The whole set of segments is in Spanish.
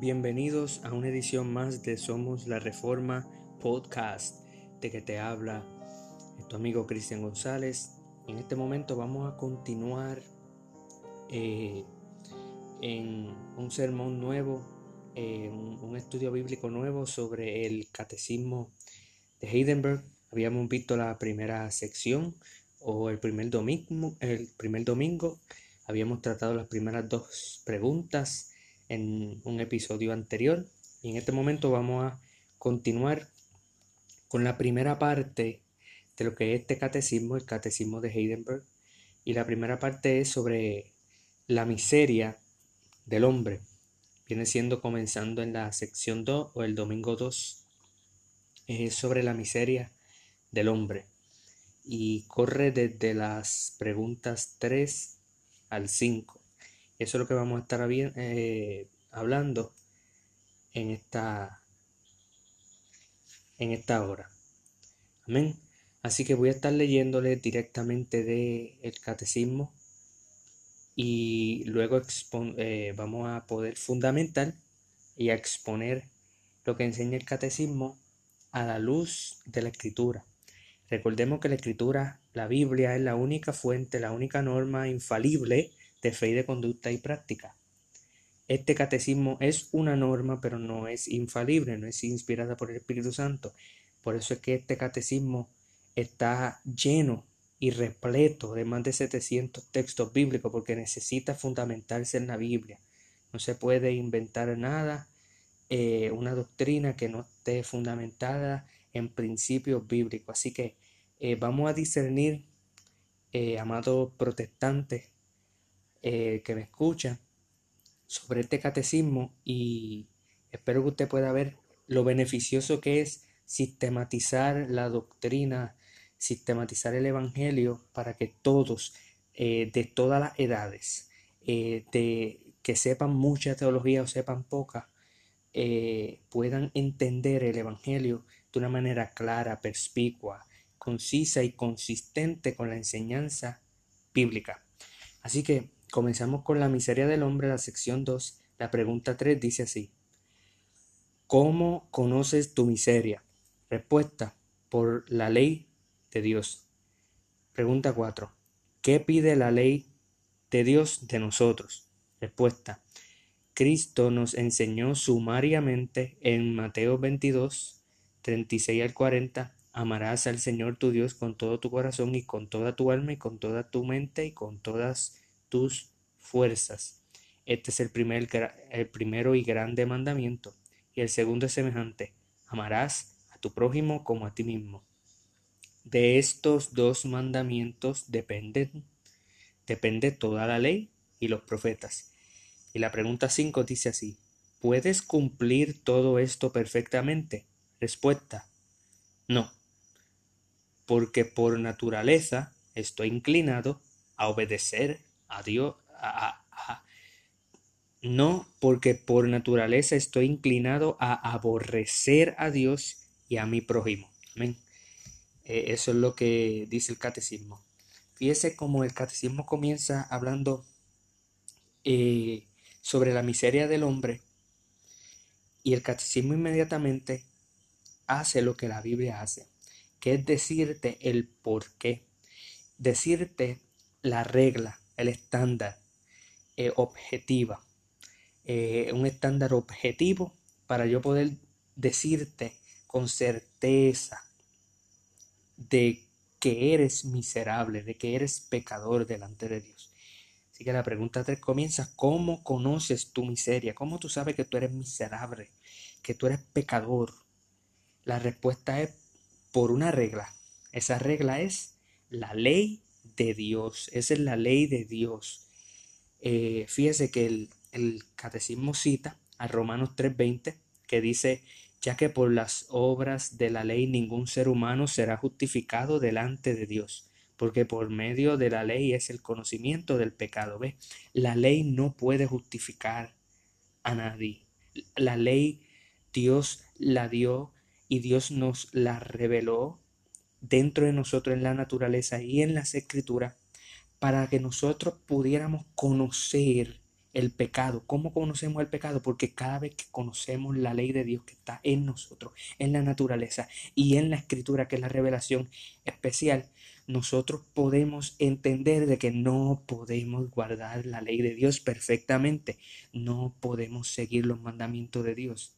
Bienvenidos a una edición más de Somos la Reforma Podcast, de que te habla tu amigo Cristian González. En este momento vamos a continuar eh, en un sermón nuevo, un, estudio bíblico nuevo sobre el catecismo de Heidenberg. Habíamos visto la primera sección o el primer domingo, el primer domingo. Habíamos tratado las primeras dos preguntas en un episodio anterior. Y en este momento vamos a continuar con la primera parte de lo que es este catecismo, el catecismo de Heidenberg. Y la primera parte es sobre la miseria del hombre. Viene siendo comenzando en la sección 2 o el domingo 2. Es sobre la miseria del hombre. Y corre desde las preguntas 3 al 5. Eso es lo que vamos a estar eh, hablando en esta, en esta hora. Amén. Así que voy a estar leyéndole directamente del el catecismo y luego eh, vamos a poder fundamentar y a exponer lo que enseña el catecismo a la luz de la escritura. Recordemos que la escritura, la Biblia, es la única fuente, la única norma infalible de fe y de conducta y práctica. Este catecismo es una norma, pero no es infalible, no es inspirada por el Espíritu Santo. Por eso es que este catecismo está lleno y repleto de más de 700 textos bíblicos, porque necesita fundamentarse en la Biblia. No se puede inventar nada, eh, una doctrina que no esté fundamentada en principios bíblicos. Así que eh, vamos a discernir, eh, amados protestantes, eh, que me escucha sobre este catecismo y espero que usted pueda ver lo beneficioso que es sistematizar la doctrina, sistematizar el Evangelio para que todos, eh, de todas las edades, eh, de, que sepan mucha teología o sepan poca, puedan entender el Evangelio de una manera clara, perspicua, concisa y consistente con la enseñanza bíblica. Así que Comenzamos con la miseria del hombre, la sección 2. La pregunta 3 dice así. ¿Cómo conoces tu miseria? Respuesta. Por la ley de Dios. Pregunta 4. ¿Qué pide la ley de Dios de nosotros? Respuesta. Cristo nos enseñó sumariamente en Mateo 22, 36 al 40, amarás al Señor tu Dios con todo tu corazón y con toda tu alma y con toda tu mente y con todas tus fuerzas. Este es el, primer, el primero y grande mandamiento. Y el segundo es semejante. Amarás a tu prójimo como a ti mismo. De estos dos mandamientos dependen, depende toda la ley y los profetas. Y la pregunta 5 dice así, ¿puedes cumplir todo esto perfectamente? Respuesta, no, porque por naturaleza estoy inclinado a obedecer a Dios, no porque por naturaleza estoy inclinado a aborrecer a Dios y a mi prójimo. Amén. Eh, eso es lo que dice el catecismo. Fíjese cómo el catecismo comienza hablando eh, sobre la miseria del hombre y el catecismo inmediatamente hace lo que la Biblia hace, que es decirte el por qué, decirte la regla, el estándar eh, objetiva. Eh, un estándar objetivo para yo poder decirte con certeza de que eres miserable, de que eres pecador delante de Dios. Así que la pregunta 3 comienza, ¿cómo conoces tu miseria? ¿Cómo tú sabes que tú eres miserable, que tú eres pecador? La respuesta es por una regla. Esa regla es la ley de Dios, esa es la ley de Dios. Eh, fíjese que el, el catecismo cita a Romanos 3:20 que dice, ya que por las obras de la ley ningún ser humano será justificado delante de Dios, porque por medio de la ley es el conocimiento del pecado. ¿Ve? La ley no puede justificar a nadie. La ley Dios la dio y Dios nos la reveló dentro de nosotros en la naturaleza y en las escrituras para que nosotros pudiéramos conocer el pecado. ¿Cómo conocemos el pecado? Porque cada vez que conocemos la ley de Dios que está en nosotros, en la naturaleza y en la escritura, que es la revelación especial, nosotros podemos entender de que no podemos guardar la ley de Dios perfectamente, no podemos seguir los mandamientos de Dios.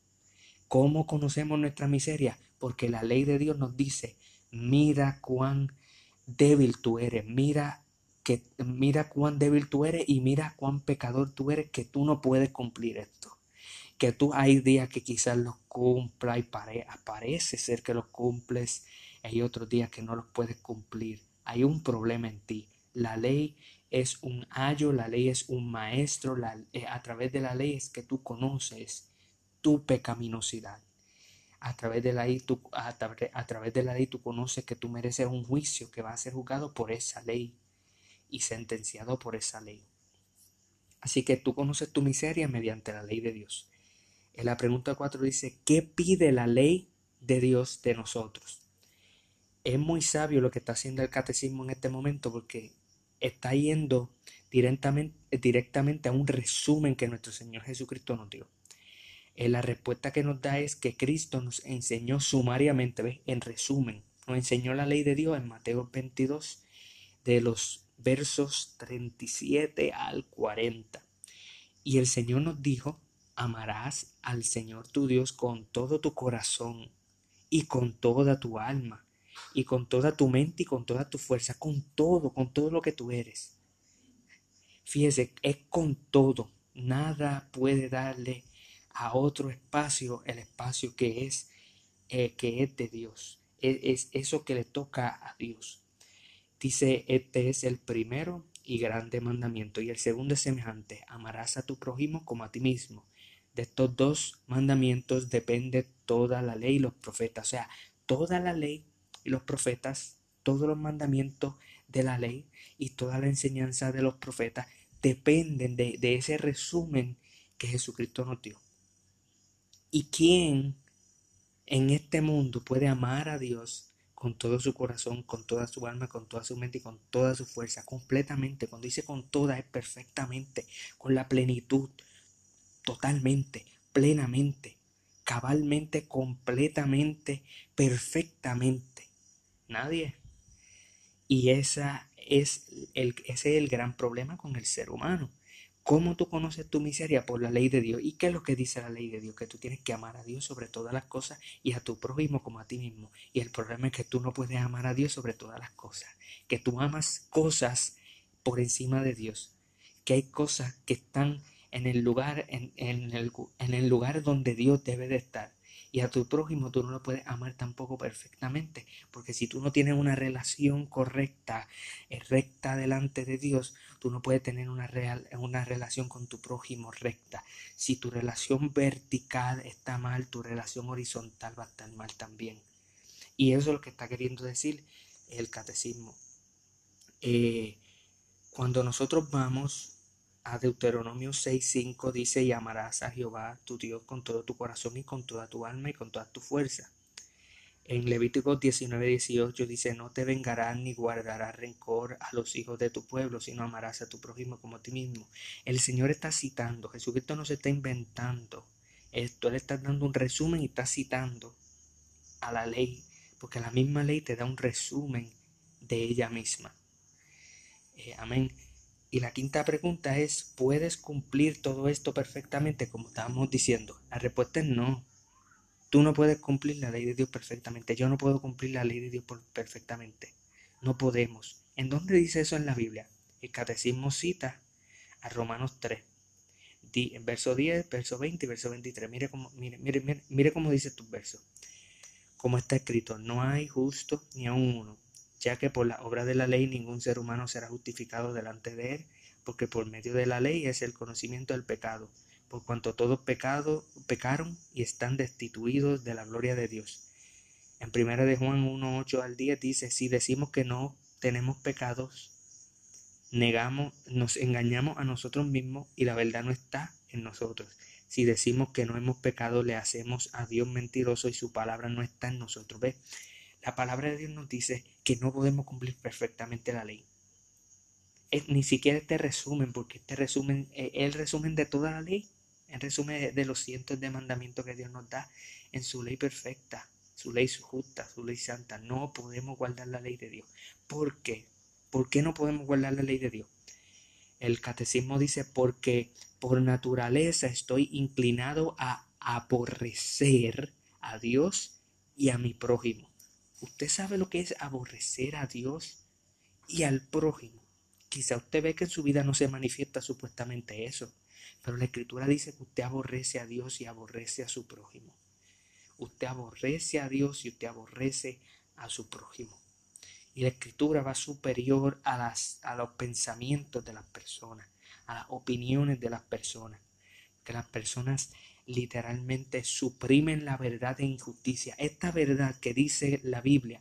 ¿Cómo conocemos nuestra miseria? Porque la ley de Dios nos dice, mira cuán débil tú eres, mira que mira cuán débil tú eres y mira cuán pecador tú eres que tú no puedes cumplir esto. Que tú hay días que quizás los cumpla y parece ser que los cumples, hay otros días que no los puedes cumplir. Hay un problema en ti. La ley es un ayo, la ley es un maestro, eh, a través de la ley es que tú conoces tu pecaminosidad. A través, de la ley, tú, a través de la ley tú conoces que tú mereces un juicio que va a ser juzgado por esa ley y sentenciado por esa ley. Así que tú conoces tu miseria mediante la ley de Dios. En la pregunta 4 dice, ¿qué pide la ley de Dios de nosotros? Es muy sabio lo que está haciendo el catecismo en este momento porque está yendo directamente, directamente a un resumen que nuestro Señor Jesucristo nos dio. Eh, la respuesta que nos da es que Cristo nos enseñó sumariamente, en resumen, nos enseñó la ley de Dios en Mateo 22, de los versos 37 al 40. Y el Señor nos dijo, amarás al Señor tu Dios con todo tu corazón y con toda tu alma y con toda tu mente y con toda tu fuerza, con todo, con todo lo que tú eres. Fíjese, es con todo. Nada puede darle a otro espacio el espacio que es, eh, que es de Dios. es eso que le toca a Dios. Dice, este es el primero y grande mandamiento. Y el segundo es semejante, amarás a tu prójimo como a ti mismo. De estos dos mandamientos depende toda la ley y los profetas. O sea, toda la ley y los profetas, todos los mandamientos de la ley y toda la enseñanza de los profetas dependen de, de ese resumen que Jesucristo nos dio. ¿Y quién en este mundo puede amar a Dios con todo su corazón, con toda su alma, con toda su mente y con toda su fuerza, completamente. Cuando dice con toda es perfectamente, con la plenitud, totalmente, plenamente, cabalmente, completamente, perfectamente. Nadie. Y esa es el, ese es el gran problema con el ser humano ¿Cómo tú conoces tu miseria? Por la ley de Dios. ¿Y qué es lo que dice la ley de Dios? Que tú tienes que amar a Dios sobre todas las cosas y a tu prójimo como a ti mismo. Y el problema es que tú no puedes amar a Dios sobre todas las cosas. Que tú amas cosas por encima de Dios. Que hay cosas que están en el lugar, en, el, en el lugar donde Dios debe de estar. Y a tu prójimo tú no lo puedes amar tampoco perfectamente, porque si tú no tienes una relación correcta, eh, recta delante de Dios, tú no puedes tener una, real, una relación con tu prójimo recta. Si tu relación vertical está mal, tu relación horizontal va a estar mal también. Y eso es lo que está queriendo decir el catecismo. Eh, cuando nosotros vamos a Deuteronomio 6.5 dice, y amarás a Jehová tu Dios con todo tu corazón y con toda tu alma y con toda tu fuerza. En Levítico 19.18 dice, no te vengarás ni guardarás rencor a los hijos de tu pueblo, sino amarás a tu prójimo como a ti mismo. El Señor está citando, Jesucristo no se está inventando esto, Él está dando un resumen y está citando a la ley, porque la misma ley te da un resumen de ella misma. Eh, amén. Y la quinta pregunta es, ¿puedes cumplir todo esto perfectamente como estábamos diciendo? La respuesta es no. Tú no puedes cumplir la ley de Dios perfectamente. Yo no puedo cumplir la ley de Dios perfectamente. No podemos. ¿En dónde dice eso en la Biblia? El catecismo cita a Romanos 3. En verso 10, verso 20 y verso 23. Mire cómo, mire, mire, mire, mire cómo dice tu verso. Como está escrito, no hay justo ni aun uno ya que por la obra de la ley ningún ser humano será justificado delante de él, porque por medio de la ley es el conocimiento del pecado, por cuanto todos pecado, pecaron y están destituidos de la gloria de Dios. En 1 de Juan 1, 8 al 10 dice, si decimos que no tenemos pecados, negamos, nos engañamos a nosotros mismos y la verdad no está en nosotros. Si decimos que no hemos pecado, le hacemos a Dios mentiroso y su palabra no está en nosotros. ¿Ves? La palabra de Dios nos dice que no podemos cumplir perfectamente la ley. ni siquiera este resumen, porque este resumen es el resumen de toda la ley, el resumen de los cientos de mandamientos que Dios nos da en su ley perfecta, su ley justa, su ley santa. No podemos guardar la ley de Dios. ¿Por qué? ¿Por qué no podemos guardar la ley de Dios? El catecismo dice, porque por naturaleza estoy inclinado a aborrecer a Dios y a mi prójimo. ¿Usted sabe lo que es aborrecer a Dios y al prójimo? Quizá usted ve que en su vida no se manifiesta supuestamente eso, pero la escritura dice que usted aborrece a Dios y aborrece a su prójimo. Usted aborrece a Dios y usted aborrece a su prójimo. Y la escritura va superior a, las, a los pensamientos de las personas, a las opiniones de las personas. Que las personas literalmente suprimen la verdad de injusticia. Esta verdad que dice la Biblia,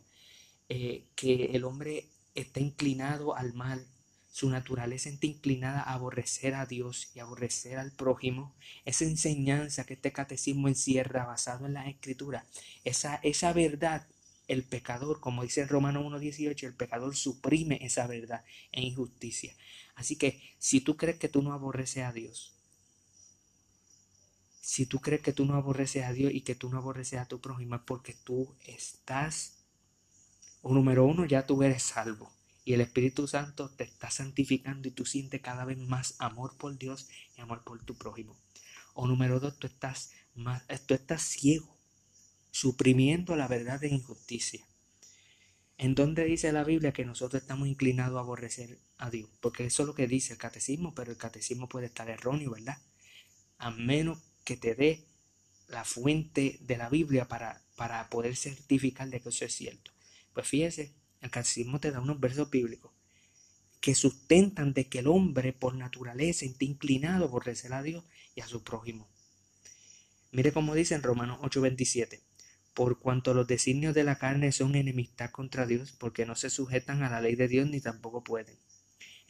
eh, que el hombre está inclinado al mal, su naturaleza está inclinada a aborrecer a Dios y aborrecer al prójimo, esa enseñanza que este catecismo encierra basado en la escritura, esa, esa verdad, el pecador, como dice Romano 1.18, el pecador suprime esa verdad e injusticia. Así que si tú crees que tú no aborreces a Dios, si tú crees que tú no aborreces a Dios y que tú no aborreces a tu prójimo, es porque tú estás, o número uno, ya tú eres salvo. Y el Espíritu Santo te está santificando y tú sientes cada vez más amor por Dios y amor por tu prójimo. O número dos, tú estás, más, tú estás ciego, suprimiendo la verdad de injusticia. ¿En dónde dice la Biblia que nosotros estamos inclinados a aborrecer a Dios? Porque eso es lo que dice el catecismo, pero el catecismo puede estar erróneo, ¿verdad? A menos que te dé la fuente de la Biblia para, para poder certificar de que eso es cierto. Pues fíjese, el catecismo te da unos versos bíblicos que sustentan de que el hombre por naturaleza está inclinado a aborrecer a Dios y a su prójimo. Mire cómo dice en Romanos 8:27, por cuanto los designios de la carne son enemistad contra Dios, porque no se sujetan a la ley de Dios ni tampoco pueden.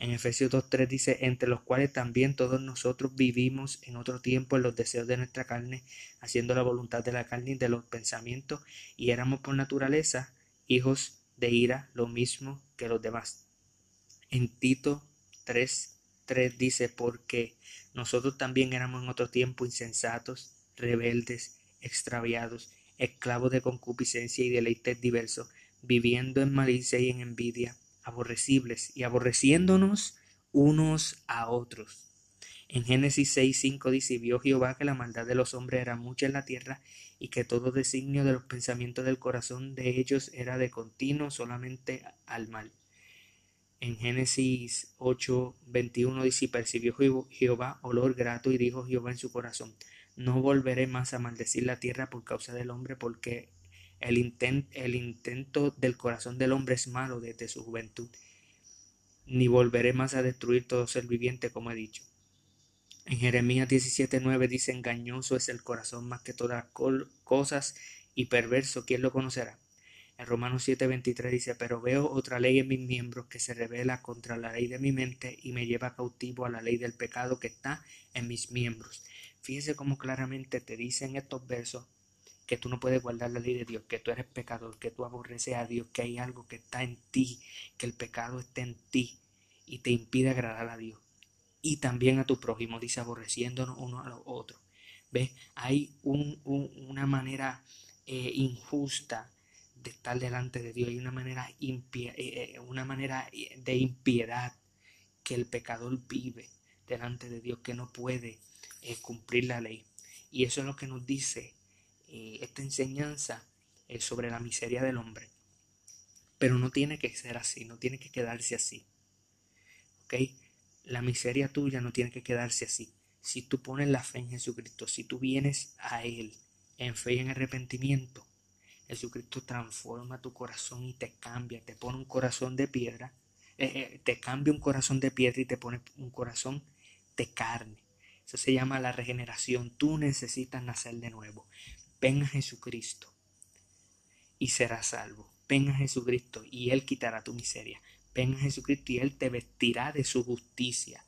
En Efesios 2.3 dice, entre los cuales también todos nosotros vivimos en otro tiempo en los deseos de nuestra carne, haciendo la voluntad de la carne y de los pensamientos, y éramos por naturaleza hijos de ira, lo mismo que los demás. En Tito 3.3 dice, porque nosotros también éramos en otro tiempo insensatos, rebeldes, extraviados, esclavos de concupiscencia y deleites diversos, viviendo en malicia y en envidia aborrecibles y aborreciéndonos unos a otros. En Génesis 6.5 dice, vio Jehová que la maldad de los hombres era mucha en la tierra y que todo designio de los pensamientos del corazón de ellos era de continuo solamente al mal. En Génesis 8.21 dice, y percibió Jehová olor grato y dijo Jehová en su corazón, no volveré más a maldecir la tierra por causa del hombre porque el, intento del corazón del hombre es malo desde su juventud. Ni volveré más a destruir todo ser viviente, como he dicho. En Jeremías 17:9 dice, engañoso es el corazón más que todas cosas y perverso, ¿quién lo conocerá? En Romanos 7:23 dice, pero veo otra ley en mis miembros que se revela contra la ley de mi mente y me lleva cautivo a la ley del pecado que está en mis miembros. Fíjese cómo claramente te dicen estos versos que tú no puedes guardar la ley de Dios, que tú eres pecador, que tú aborreces a Dios, que hay algo que está en ti, que el pecado está en ti y te impide agradar a Dios. Y también a tu prójimo, dice, aborreciéndonos uno a los otros. ¿Ves? Hay una manera eh, injusta de estar delante de Dios, hay una manera, eh, eh, una manera de impiedad que el pecador vive delante de Dios, que no puede cumplir la ley. Y eso es lo que nos dice eh, esta enseñanza es sobre la miseria del hombre. Pero no tiene que ser así, no tiene que quedarse así. ¿Ok? La miseria tuya no tiene que quedarse así. Si tú pones la fe en Jesucristo, si tú vienes a Él en fe y en arrepentimiento, Jesucristo transforma tu corazón y te cambia, te pone un corazón de piedra, eh, eh, te cambia un corazón de piedra y te pone un corazón de carne. Eso se llama la regeneración. Tú necesitas nacer de nuevo. Ven a Jesucristo y serás salvo. Ven a Jesucristo y Él quitará tu miseria. Ven a Jesucristo y Él te vestirá de su justicia.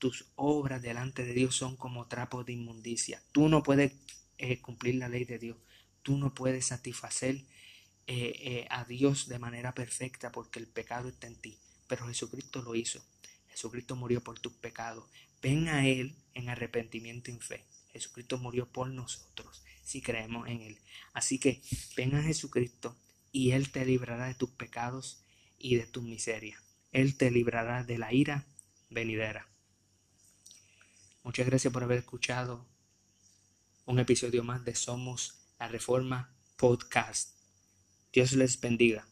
Tus obras delante de Dios son como trapos de inmundicia. Tú no puedes eh, cumplir la ley de Dios. Tú no puedes satisfacer eh, eh, a Dios de manera perfecta porque el pecado está en ti. Pero Jesucristo lo hizo. Jesucristo murió por tus pecados. Ven a Él en arrepentimiento y fe. Jesucristo murió por nosotros si creemos en Él. Así que ven a Jesucristo y Él te librará de tus pecados y de tus miserias. Él te librará de la ira venidera. Muchas gracias por haber escuchado un episodio más de Somos la Reforma Podcast. Dios les bendiga.